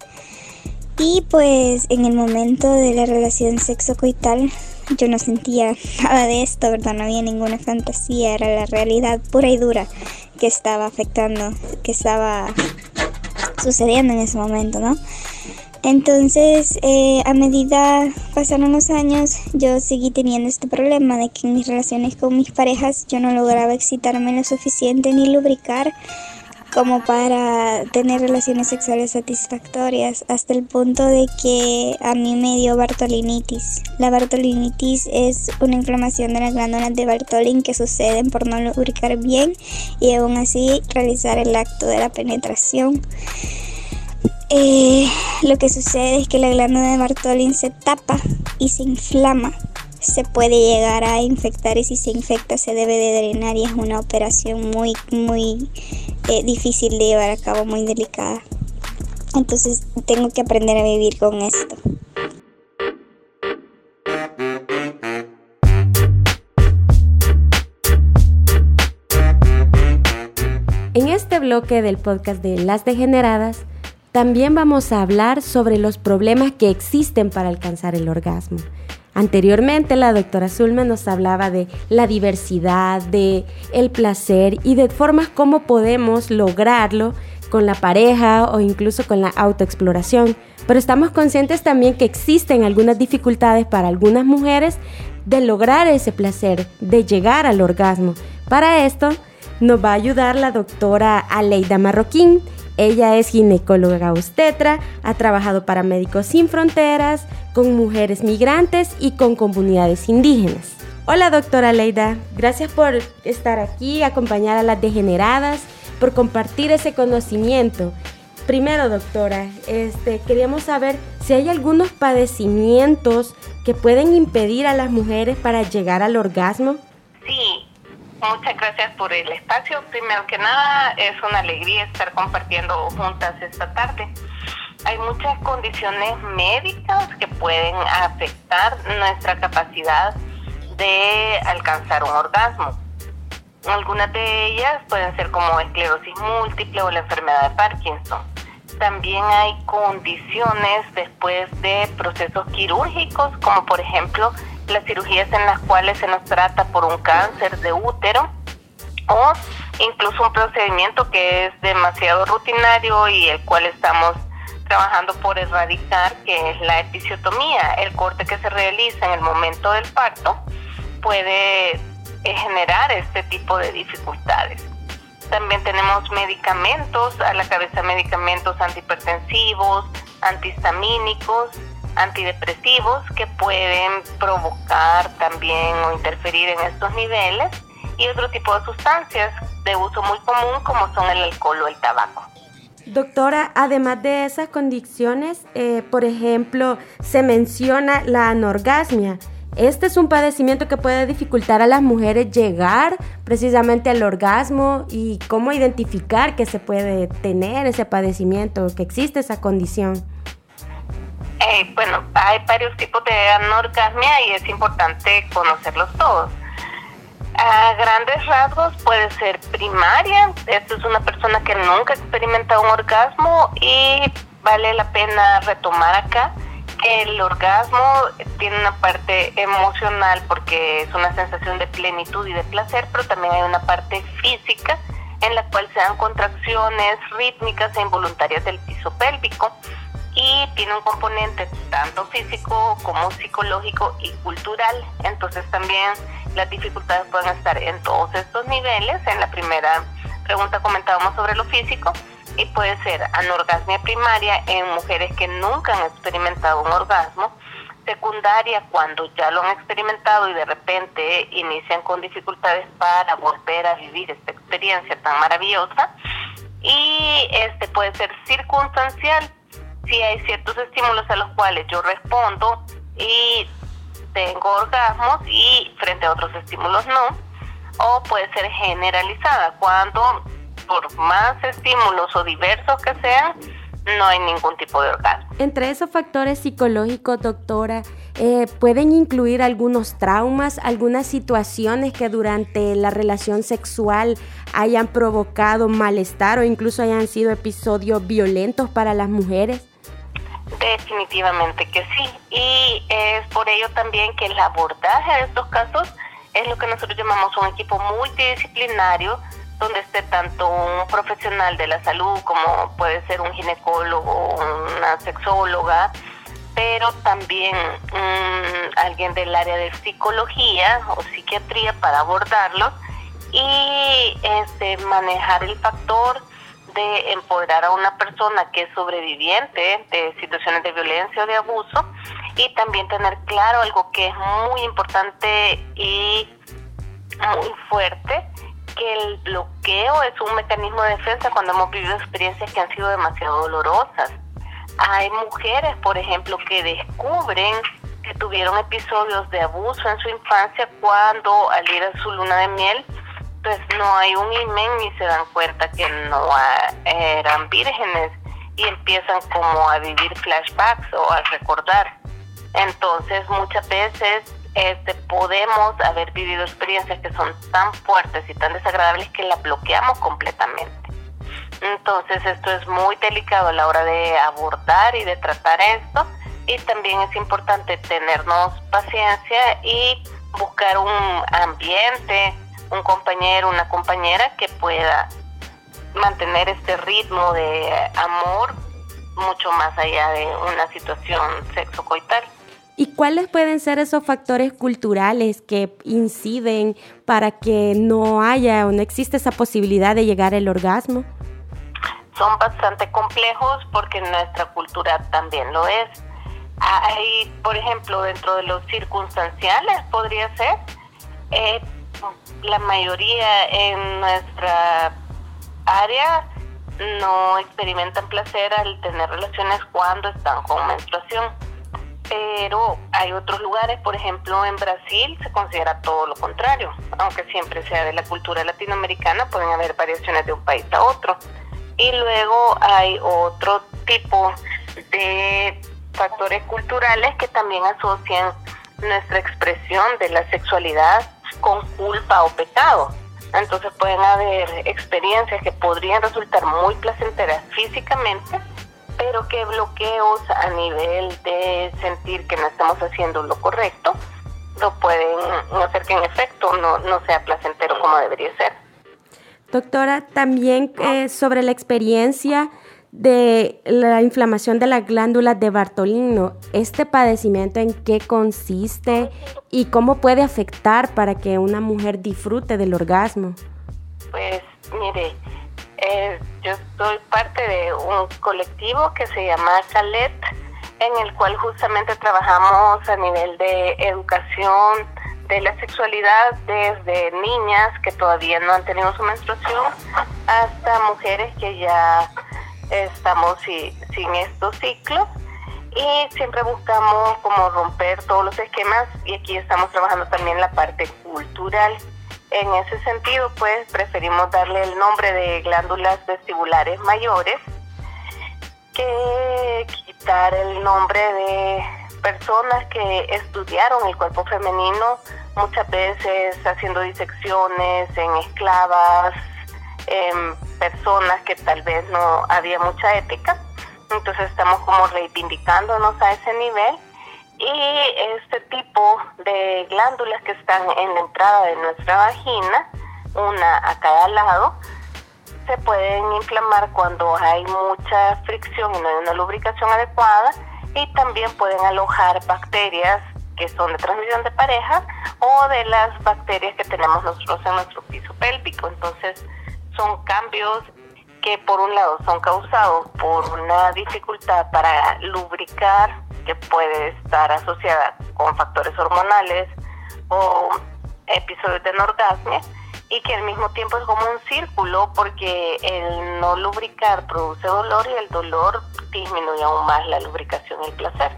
E: Y pues en el momento de la relación sexo-coital yo no sentía nada de esto, ¿verdad? No había ninguna fantasía, era la realidad pura y dura que estaba afectando, que estaba sucediendo en ese momento, ¿no? Entonces, eh, a medida pasaron los años, yo seguí teniendo este problema de que en mis relaciones con mis parejas yo no lograba excitarme lo suficiente ni lubricar como para tener relaciones sexuales satisfactorias, hasta el punto de que a mí me dio Bartolinitis. La Bartolinitis es una inflamación de las glándulas de Bartolin que suceden por no lubricar bien y aún así realizar el acto de la penetración. Eh, lo que sucede es que la glándula de Bartolin se tapa y se inflama. Se puede llegar a infectar y si se infecta se debe de drenar y es una operación muy, muy eh, difícil de llevar a cabo, muy delicada. Entonces tengo que aprender a vivir con esto.
A: En este bloque del podcast de Las Degeneradas, también vamos a hablar sobre los problemas que existen para alcanzar el orgasmo. Anteriormente la doctora Zulma nos hablaba de la diversidad, de el placer y de formas como podemos lograrlo con la pareja o incluso con la autoexploración. Pero estamos conscientes también que existen algunas dificultades para algunas mujeres de lograr ese placer, de llegar al orgasmo. Para esto nos va a ayudar la doctora Aleida Marroquín. Ella es ginecóloga obstetra, ha trabajado para Médicos Sin Fronteras, con mujeres migrantes y con comunidades indígenas. Hola doctora Aleida, gracias por estar aquí, acompañar a las degeneradas, por compartir ese conocimiento. Primero, doctora, este, queríamos saber si hay algunos padecimientos que pueden impedir a las mujeres para llegar al orgasmo.
F: Sí, Muchas gracias por el espacio. Primero que nada, es una alegría estar compartiendo juntas esta tarde. Hay muchas condiciones médicas que pueden afectar nuestra capacidad de alcanzar un orgasmo. Algunas de ellas pueden ser como esclerosis múltiple o la enfermedad de Parkinson. También hay condiciones después de procesos quirúrgicos, como por ejemplo las cirugías en las cuales se nos trata por un cáncer de útero o incluso un procedimiento que es demasiado rutinario y el cual estamos trabajando por erradicar, que es la episiotomía, el corte que se realiza en el momento del parto, puede generar este tipo de dificultades. También tenemos medicamentos, a la cabeza medicamentos antihipertensivos, antihistamínicos, antidepresivos que pueden provocar también o interferir en estos niveles y otro tipo de sustancias de uso muy común como son el alcohol o el tabaco.
A: Doctora, además de esas condiciones, eh, por ejemplo, se menciona la anorgasmia. Este es un padecimiento que puede dificultar a las mujeres llegar precisamente al orgasmo y cómo identificar que se puede tener ese padecimiento, que existe esa condición.
F: Eh, bueno, hay varios tipos de anorgasmia y es importante conocerlos todos. A grandes rasgos puede ser primaria, esto es una persona que nunca experimenta un orgasmo y vale la pena retomar acá que el orgasmo tiene una parte emocional porque es una sensación de plenitud y de placer, pero también hay una parte física en la cual se dan contracciones rítmicas e involuntarias del piso pélvico y tiene un componente tanto físico como psicológico y cultural. Entonces también las dificultades pueden estar en todos estos niveles. En la primera pregunta comentábamos sobre lo físico y puede ser anorgasmia primaria en mujeres que nunca han experimentado un orgasmo, secundaria cuando ya lo han experimentado y de repente inician con dificultades para volver a vivir esta experiencia tan maravillosa. Y este puede ser circunstancial. Si hay ciertos estímulos a los cuales yo respondo y tengo orgasmos y frente a otros estímulos no, o puede ser generalizada cuando por más estímulos o diversos que sean, no hay ningún tipo de orgasmo.
A: Entre esos factores psicológicos, doctora, eh, pueden incluir algunos traumas, algunas situaciones que durante la relación sexual hayan provocado malestar o incluso hayan sido episodios violentos para las mujeres.
F: Definitivamente que sí. Y es por ello también que el abordaje de estos casos es lo que nosotros llamamos un equipo multidisciplinario donde esté tanto un profesional de la salud como puede ser un ginecólogo una sexóloga, pero también mm, alguien del área de psicología o psiquiatría para abordarlo y este, manejar el factor de empoderar a una persona que es sobreviviente de situaciones de violencia o de abuso y también tener claro algo que es muy importante y muy fuerte, que el bloqueo es un mecanismo de defensa cuando hemos vivido experiencias que han sido demasiado dolorosas. Hay mujeres, por ejemplo, que descubren que tuvieron episodios de abuso en su infancia cuando al ir a su luna de miel pues no hay un imen ni se dan cuenta que no eran vírgenes y empiezan como a vivir flashbacks o a recordar. Entonces muchas veces este, podemos haber vivido experiencias que son tan fuertes y tan desagradables que las bloqueamos completamente. Entonces esto es muy delicado a la hora de abordar y de tratar esto y también es importante tenernos paciencia y buscar un ambiente un compañero, una compañera que pueda mantener este ritmo de amor mucho más allá de una situación sexo-coital.
A: ¿Y cuáles pueden ser esos factores culturales que inciden para que no haya o no existe esa posibilidad de llegar al orgasmo?
F: Son bastante complejos porque nuestra cultura también lo es. Hay, por ejemplo, dentro de los circunstanciales podría ser, eh, la mayoría en nuestra área no experimentan placer al tener relaciones cuando están con menstruación. Pero hay otros lugares, por ejemplo en Brasil se considera todo lo contrario, aunque siempre sea de la cultura latinoamericana, pueden haber variaciones de un país a otro. Y luego hay otro tipo de factores culturales que también asocian nuestra expresión de la sexualidad con culpa o pecado. Entonces pueden haber experiencias que podrían resultar muy placenteras físicamente, pero que bloqueos a nivel de sentir que no estamos haciendo lo correcto no pueden hacer que en efecto no, no sea placentero como debería ser.
A: Doctora, también eh, sobre la experiencia de la inflamación de las glándulas de Bartolino. ¿Este padecimiento en qué consiste y cómo puede afectar para que una mujer disfrute del orgasmo?
F: Pues mire, yo soy parte de un colectivo que se llama Calet, en el cual justamente trabajamos a nivel de educación de la sexualidad desde niñas que todavía no han tenido su menstruación hasta mujeres que ya estamos sin estos ciclos y siempre buscamos como romper todos los esquemas y aquí estamos trabajando también la parte cultural. En ese sentido, pues preferimos darle el nombre de glándulas vestibulares mayores que quitar el nombre de personas que estudiaron el cuerpo femenino, muchas veces haciendo disecciones en esclavas, en personas que tal vez no había mucha ética. Entonces estamos como reivindicándonos a ese nivel y este tipo de glándulas que están en la entrada de nuestra vagina, una a cada lado, se pueden inflamar cuando hay mucha fricción y no hay una lubricación adecuada y también pueden alojar bacterias que son de transmisión de pareja o de las bacterias que tenemos nosotros en nuestro piso pélvico. Entonces, son cambios que por un lado son causados por una dificultad para lubricar que puede estar asociada con factores hormonales o episodios de anorgasmia y que al mismo tiempo es como un círculo porque el no lubricar produce dolor y el dolor disminuye aún más la lubricación y el placer.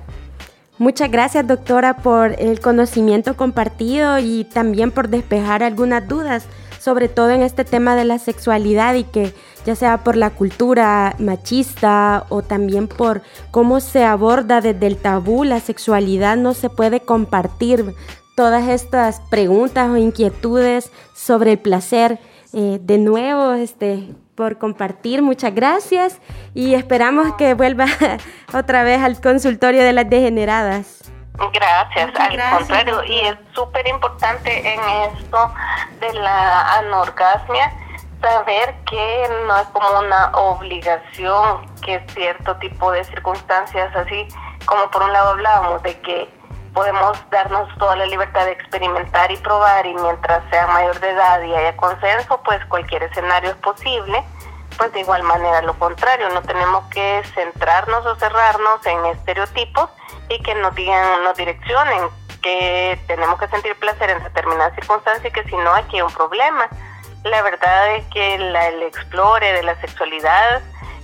A: Muchas gracias doctora por el conocimiento compartido y también por despejar algunas dudas sobre todo en este tema de la sexualidad y que ya sea por la cultura machista o también por cómo se aborda desde el tabú la sexualidad, no se puede compartir todas estas preguntas o inquietudes sobre el placer. Eh, de nuevo, este, por compartir, muchas gracias y esperamos que vuelva otra vez al consultorio de las degeneradas.
F: Gracias, al contrario, y es súper importante en esto de la anorgasmia saber que no es como una obligación que cierto tipo de circunstancias así, como por un lado hablábamos de que podemos darnos toda la libertad de experimentar y probar y mientras sea mayor de edad y haya consenso, pues cualquier escenario es posible, pues de igual manera lo contrario, no tenemos que centrarnos o cerrarnos en estereotipos y que nos digan, nos direccionen que tenemos que sentir placer en determinadas circunstancias y que si no aquí hay un problema. La verdad es que el explore de la sexualidad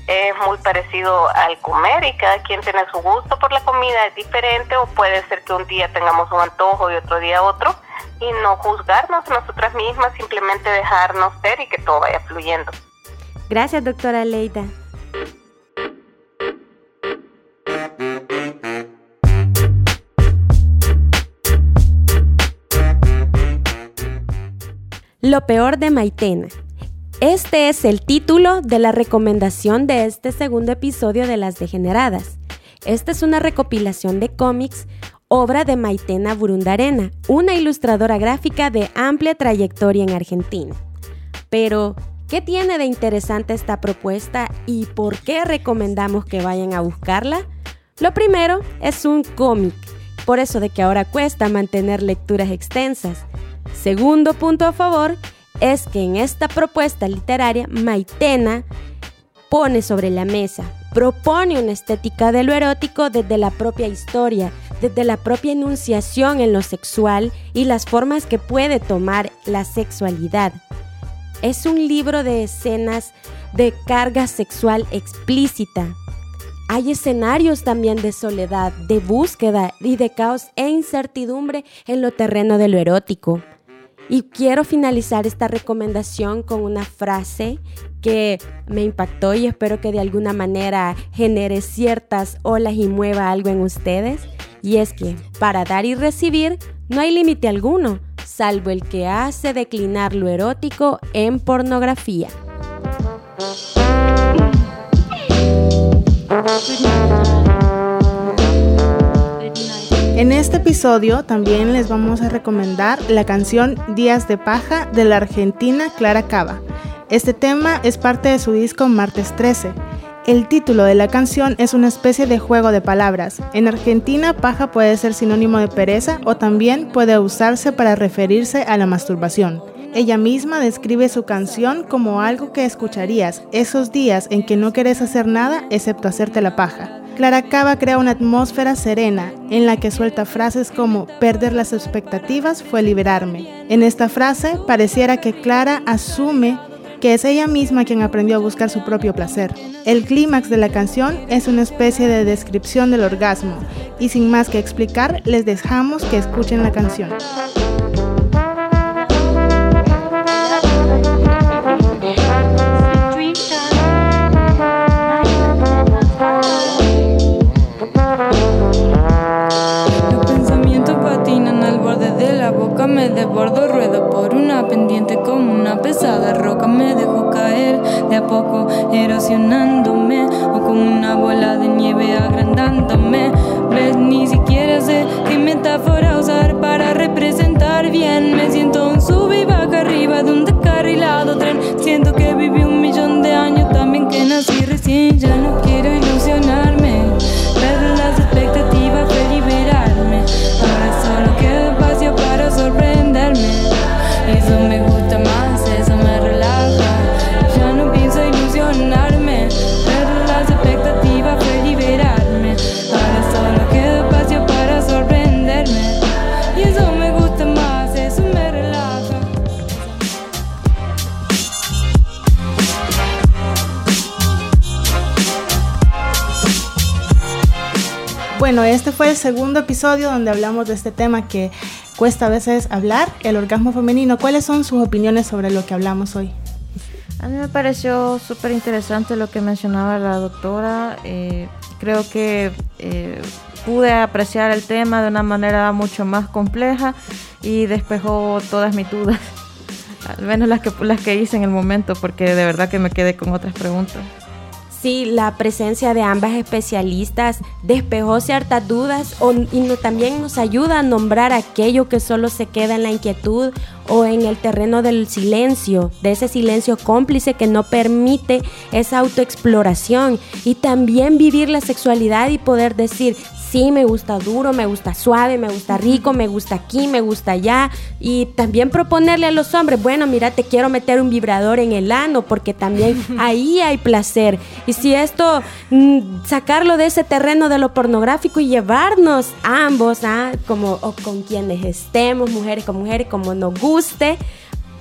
F: es muy parecido al comer y cada quien tiene su gusto por la comida, es diferente o puede ser que un día tengamos un antojo y otro día otro y no juzgarnos nosotras mismas, simplemente dejarnos ser y que todo vaya fluyendo.
A: Gracias, doctora Leida. Lo peor de Maitena. Este es el título de la recomendación de este segundo episodio de Las Degeneradas. Esta es una recopilación de cómics, obra de Maitena Burundarena, una ilustradora gráfica de amplia trayectoria en Argentina. Pero, ¿qué tiene de interesante esta propuesta y por qué recomendamos que vayan a buscarla? Lo primero es un cómic, por eso de que ahora cuesta mantener lecturas extensas. Segundo punto a favor es que en esta propuesta literaria Maitena pone sobre la mesa, propone una estética de lo erótico desde la propia historia, desde la propia enunciación en lo sexual y las formas que puede tomar la sexualidad. Es un libro de escenas de carga sexual explícita. Hay escenarios también de soledad, de búsqueda y de caos e incertidumbre en lo terreno de lo erótico. Y quiero finalizar esta recomendación con una frase que me impactó y espero que de alguna manera genere ciertas olas y mueva algo en ustedes. Y es que para dar y recibir no hay límite alguno, salvo el que hace declinar lo erótico en pornografía.
B: En este episodio también les vamos a recomendar la canción Días de Paja de la argentina Clara Cava. Este tema es parte de su disco Martes 13. El título de la canción es una especie de juego de palabras. En Argentina, paja puede ser sinónimo de pereza o también puede usarse para referirse a la masturbación. Ella misma describe su canción como algo que escucharías esos días en que no querés hacer nada excepto hacerte la paja. Clara Cava crea una atmósfera serena en la que suelta frases como perder las expectativas fue liberarme. En esta frase pareciera que Clara asume que es ella misma quien aprendió a buscar su propio placer. El clímax de la canción es una especie de descripción del orgasmo y sin más que explicar les dejamos que escuchen la canción.
G: me desbordo, ruedo por una pendiente como una pesada roca, erosionándome, o como una bola de nieve agrandándome. Ves, ni siquiera sé qué metáfora usar para representar bien. Me siento un sub y baja arriba de un descarrilado tren. Siento que viví un millón de años también que nací
B: Bueno, este fue el segundo episodio donde hablamos de este tema que cuesta a veces hablar, el orgasmo femenino. ¿Cuáles son sus opiniones sobre lo que hablamos hoy?
C: A mí me pareció súper interesante lo que mencionaba la doctora. Eh, creo que eh, pude apreciar el tema de una manera mucho más compleja y despejó todas mis dudas. Al menos las que, las que hice en el momento, porque de verdad que me quedé con otras preguntas.
A: Sí, la presencia de ambas especialistas despejó ciertas dudas y no- también nos ayuda a nombrar aquello que solo se queda en la inquietud o en el terreno del silencio, de ese silencio cómplice que no permite esa autoexploración y también vivir la sexualidad y poder decir, sí, me gusta duro, me gusta suave, me gusta rico, me gusta aquí, me gusta allá. Y también proponerle a los hombres, bueno, mira, te quiero meter un vibrador en el ano porque también ahí hay placer. Y si esto, mm, sacarlo de ese terreno de lo pornográfico y llevarnos ambos, ¿ah? como o con quienes estemos, mujeres con mujeres, como nos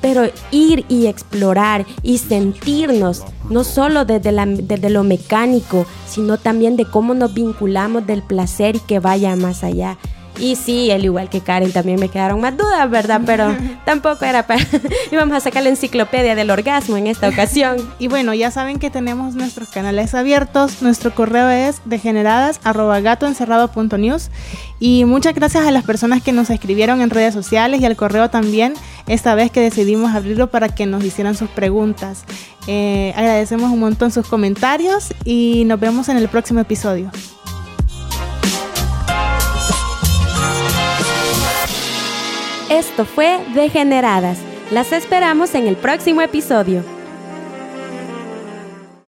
A: pero ir y explorar y sentirnos, no solo desde, desde lo mecánico, sino también de cómo nos vinculamos del placer y que vaya más allá. Y sí, al igual que Karen, también me quedaron más dudas, ¿verdad? Pero tampoco era para... Íbamos a sacar la enciclopedia del orgasmo en esta ocasión.
B: Y bueno, ya saben que tenemos nuestros canales abiertos. Nuestro correo es degeneradas.gatoencerrado.news. Y muchas gracias a las personas que nos escribieron en redes sociales y al correo también, esta vez que decidimos abrirlo para que nos hicieran sus preguntas. Eh, agradecemos un montón sus comentarios y nos vemos en el próximo episodio.
A: Esto fue Degeneradas. Las esperamos en el próximo episodio.